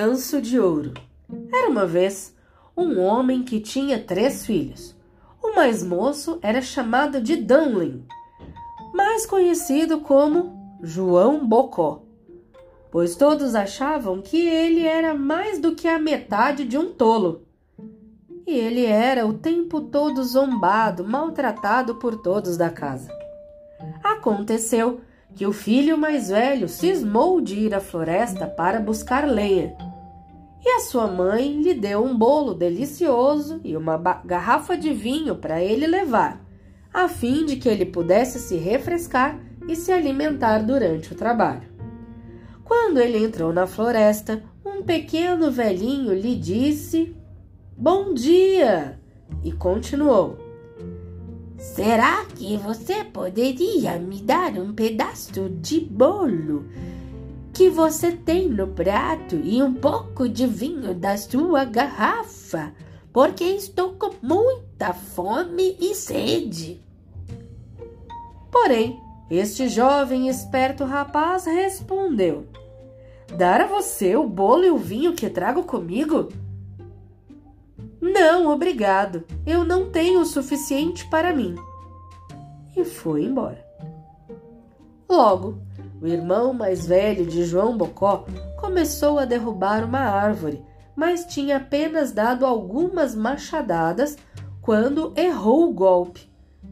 Ganso de Ouro. Era uma vez um homem que tinha três filhos. O mais moço era chamado de Dunlin, mais conhecido como João Bocó, pois todos achavam que ele era mais do que a metade de um tolo. E ele era o tempo todo zombado, maltratado por todos da casa. Aconteceu que o filho mais velho cismou de ir à floresta para buscar lenha. E a sua mãe lhe deu um bolo delicioso e uma garrafa de vinho para ele levar, a fim de que ele pudesse se refrescar e se alimentar durante o trabalho. Quando ele entrou na floresta, um pequeno velhinho lhe disse: Bom dia! e continuou. Será que você poderia me dar um pedaço de bolo que você tem no prato e um pouco de vinho da sua garrafa? Porque estou com muita fome e sede. Porém, este jovem esperto rapaz respondeu: Dar a você o bolo e o vinho que trago comigo? Não, obrigado. Eu não tenho o suficiente para mim. E foi embora. Logo, o irmão mais velho de João Bocó começou a derrubar uma árvore, mas tinha apenas dado algumas machadadas quando errou o golpe.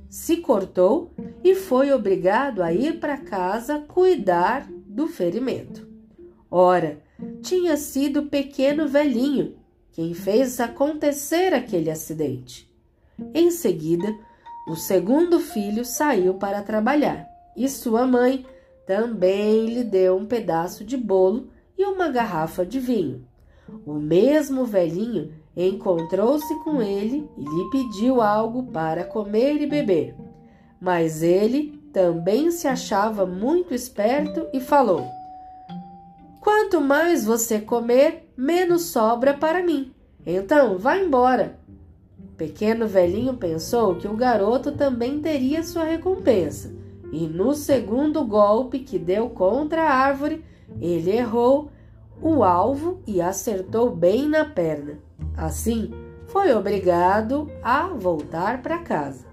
Se cortou e foi obrigado a ir para casa cuidar do ferimento. Ora, tinha sido o pequeno velhinho quem fez acontecer aquele acidente. Em seguida, o segundo filho saiu para trabalhar e sua mãe também lhe deu um pedaço de bolo e uma garrafa de vinho. O mesmo velhinho encontrou-se com ele e lhe pediu algo para comer e beber. Mas ele também se achava muito esperto e falou: Quanto mais você comer, menos sobra para mim. Então, vá embora. O pequeno velhinho pensou que o garoto também teria sua recompensa, e no segundo golpe que deu contra a árvore, ele errou o alvo e acertou bem na perna. Assim, foi obrigado a voltar para casa.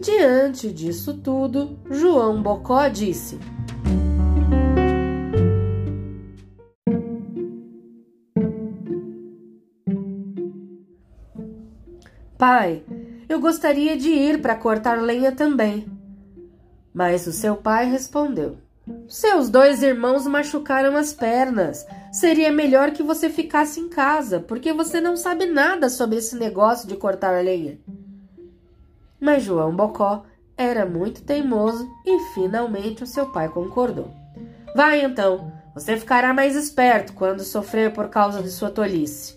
Diante disso tudo, João Bocó disse: Pai, eu gostaria de ir para cortar lenha também. Mas o seu pai respondeu: Seus dois irmãos machucaram as pernas. Seria melhor que você ficasse em casa, porque você não sabe nada sobre esse negócio de cortar lenha. Mas João Bocó era muito teimoso e finalmente o seu pai concordou. Vai então, você ficará mais esperto quando sofrer por causa de sua tolice.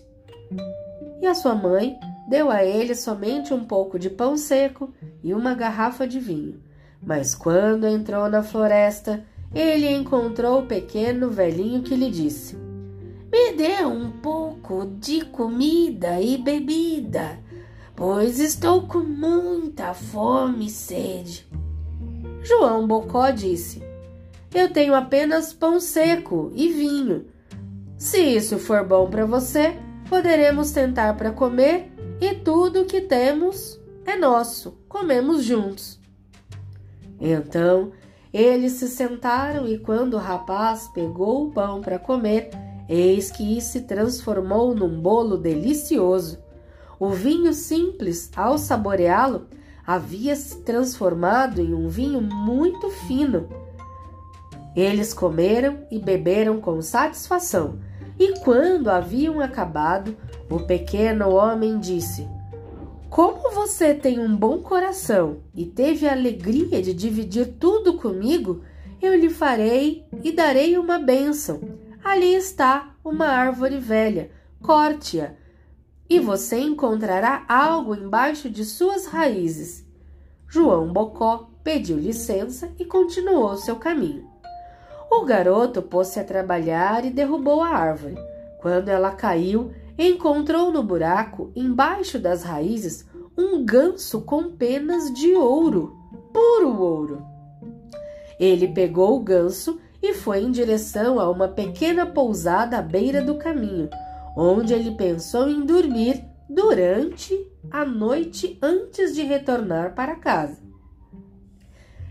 E a sua mãe deu a ele somente um pouco de pão seco e uma garrafa de vinho. Mas quando entrou na floresta, ele encontrou o pequeno velhinho que lhe disse: Me dê um pouco de comida e bebida, pois estou com muita fome e sede. João Bocó disse: Eu tenho apenas pão seco e vinho. Se isso for bom para você, poderemos tentar para comer e tudo o que temos é nosso, comemos juntos. Então eles se sentaram e quando o rapaz pegou o pão para comer, eis que se transformou num bolo delicioso. O vinho simples, ao saboreá-lo, havia se transformado em um vinho muito fino. Eles comeram e beberam com satisfação, e quando haviam acabado, o pequeno homem disse: Como você tem um bom coração e teve a alegria de dividir tudo comigo, eu lhe farei e darei uma bênção. Ali está uma árvore velha, corte-a, e você encontrará algo embaixo de suas raízes. João Bocó pediu licença e continuou seu caminho. O garoto pôs-se a trabalhar e derrubou a árvore. Quando ela caiu, encontrou no buraco, embaixo das raízes, um ganso com penas de ouro, puro ouro. Ele pegou o ganso e foi em direção a uma pequena pousada à beira do caminho, onde ele pensou em dormir durante a noite antes de retornar para casa.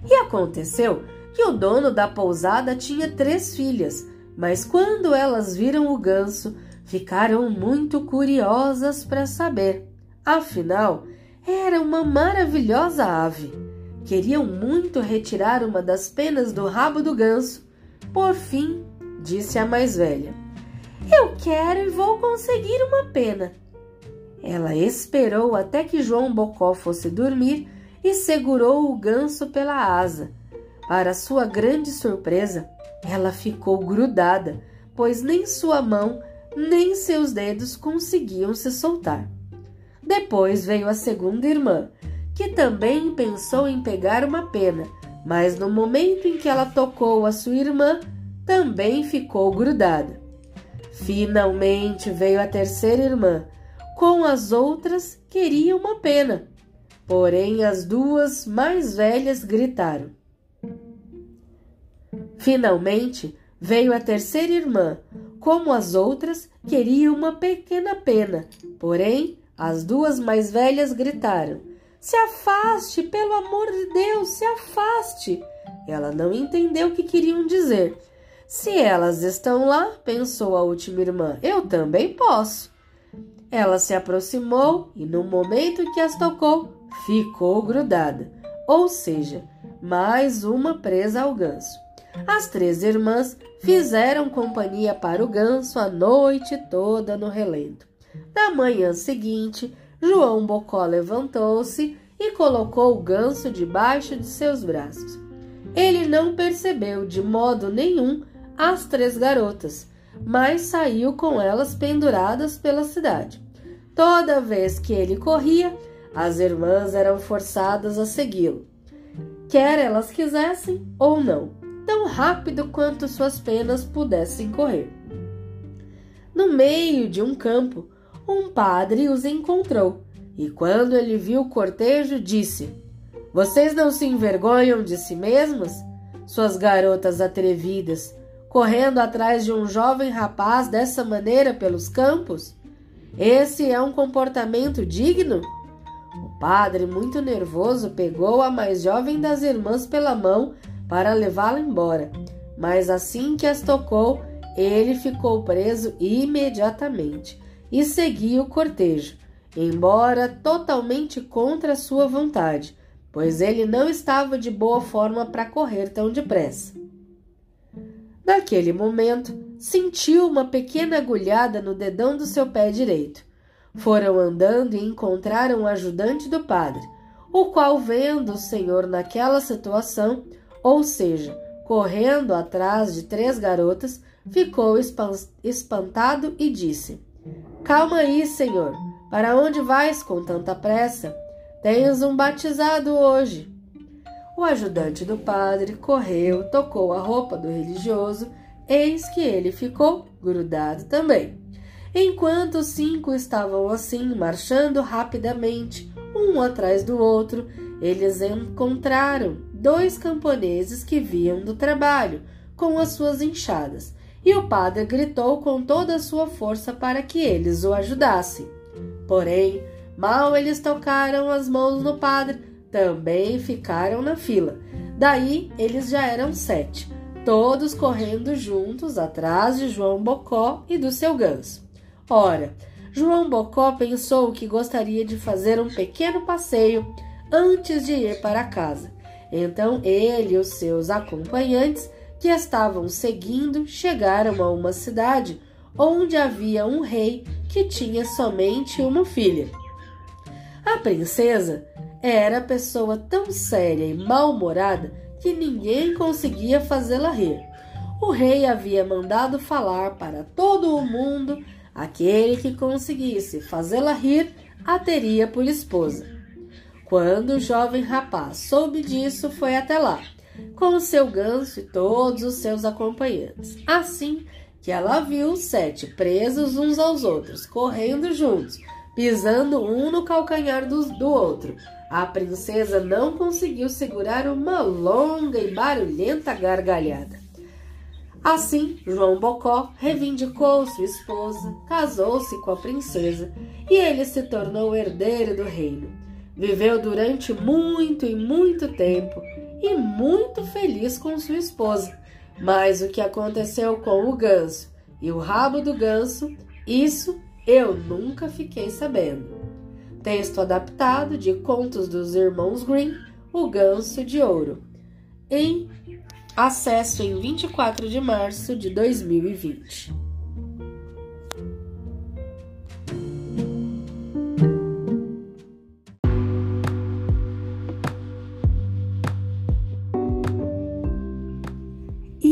E aconteceu que o dono da pousada tinha três filhas, mas quando elas viram o ganso, ficaram muito curiosas para saber. Afinal, era uma maravilhosa ave. Queriam muito retirar uma das penas do rabo do ganso. Por fim, disse a mais velha: Eu quero e vou conseguir uma pena. Ela esperou até que João Bocó fosse dormir e segurou o ganso pela asa. Para sua grande surpresa, ela ficou grudada, pois nem sua mão nem seus dedos conseguiam se soltar. Depois veio a segunda irmã, que também pensou em pegar uma pena, mas no momento em que ela tocou a sua irmã, também ficou grudada. Finalmente veio a terceira irmã. Com as outras, queria uma pena. Porém, as duas mais velhas gritaram. Finalmente veio a terceira irmã. Como as outras, queria uma pequena pena. Porém, as duas mais velhas gritaram: Se afaste, pelo amor de Deus, se afaste! Ela não entendeu o que queriam dizer. Se elas estão lá, pensou a última irmã, eu também posso. Ela se aproximou e, no momento em que as tocou, ficou grudada, ou seja, mais uma presa ao ganso. As três irmãs fizeram companhia para o ganso a noite toda no relento. Na manhã seguinte, João Bocó levantou-se e colocou o ganso debaixo de seus braços. Ele não percebeu de modo nenhum as três garotas, mas saiu com elas penduradas pela cidade. Toda vez que ele corria, as irmãs eram forçadas a segui-lo, quer elas quisessem ou não, tão rápido quanto suas penas pudessem correr. No meio de um campo, um padre os encontrou e, quando ele viu o cortejo, disse: Vocês não se envergonham de si mesmas? Suas garotas atrevidas, correndo atrás de um jovem rapaz dessa maneira pelos campos? Esse é um comportamento digno? O padre, muito nervoso, pegou a mais jovem das irmãs pela mão para levá-la embora, mas assim que as tocou, ele ficou preso imediatamente e seguiu o cortejo, embora totalmente contra sua vontade, pois ele não estava de boa forma para correr tão depressa. Naquele momento, sentiu uma pequena agulhada no dedão do seu pé direito. Foram andando e encontraram o ajudante do padre, o qual, vendo o senhor naquela situação, ou seja, correndo atrás de três garotas, ficou espantado e disse: Calma aí, senhor. Para onde vais com tanta pressa? Tens um batizado hoje. O ajudante do padre correu, tocou a roupa do religioso, eis que ele ficou grudado também. Enquanto os cinco estavam assim, marchando rapidamente, um atrás do outro, eles encontraram dois camponeses que vinham do trabalho com as suas enxadas, e o padre gritou com toda a sua força para que eles o ajudassem. Porém, mal eles tocaram as mãos no padre, também ficaram na fila. Daí eles já eram sete, todos correndo juntos atrás de João Bocó e do seu ganso. Ora, João Bocó pensou que gostaria de fazer um pequeno passeio antes de ir para casa. Então ele e os seus acompanhantes, que estavam seguindo, chegaram a uma cidade onde havia um rei que tinha somente uma filha. A princesa era pessoa tão séria e mal-humorada que ninguém conseguia fazê-la rir. o rei havia mandado falar para todo o mundo aquele que conseguisse fazê-la rir a teria por esposa. Quando o jovem rapaz soube disso, foi até lá, com o seu ganso e todos os seus acompanhantes. Assim que ela viu os sete presos uns aos outros, correndo juntos, pisando um no calcanhar do, do outro. A princesa não conseguiu segurar uma longa e barulhenta gargalhada. Assim, João Bocó reivindicou sua esposa, casou-se com a princesa e ele se tornou herdeiro do reino. Viveu durante muito e muito tempo e muito feliz com sua esposa. Mas o que aconteceu com o ganso e o rabo do ganso, isso eu nunca fiquei sabendo. Texto adaptado de Contos dos Irmãos Grimm, O Ganso de Ouro. Em acesso em 24 de março de 2020.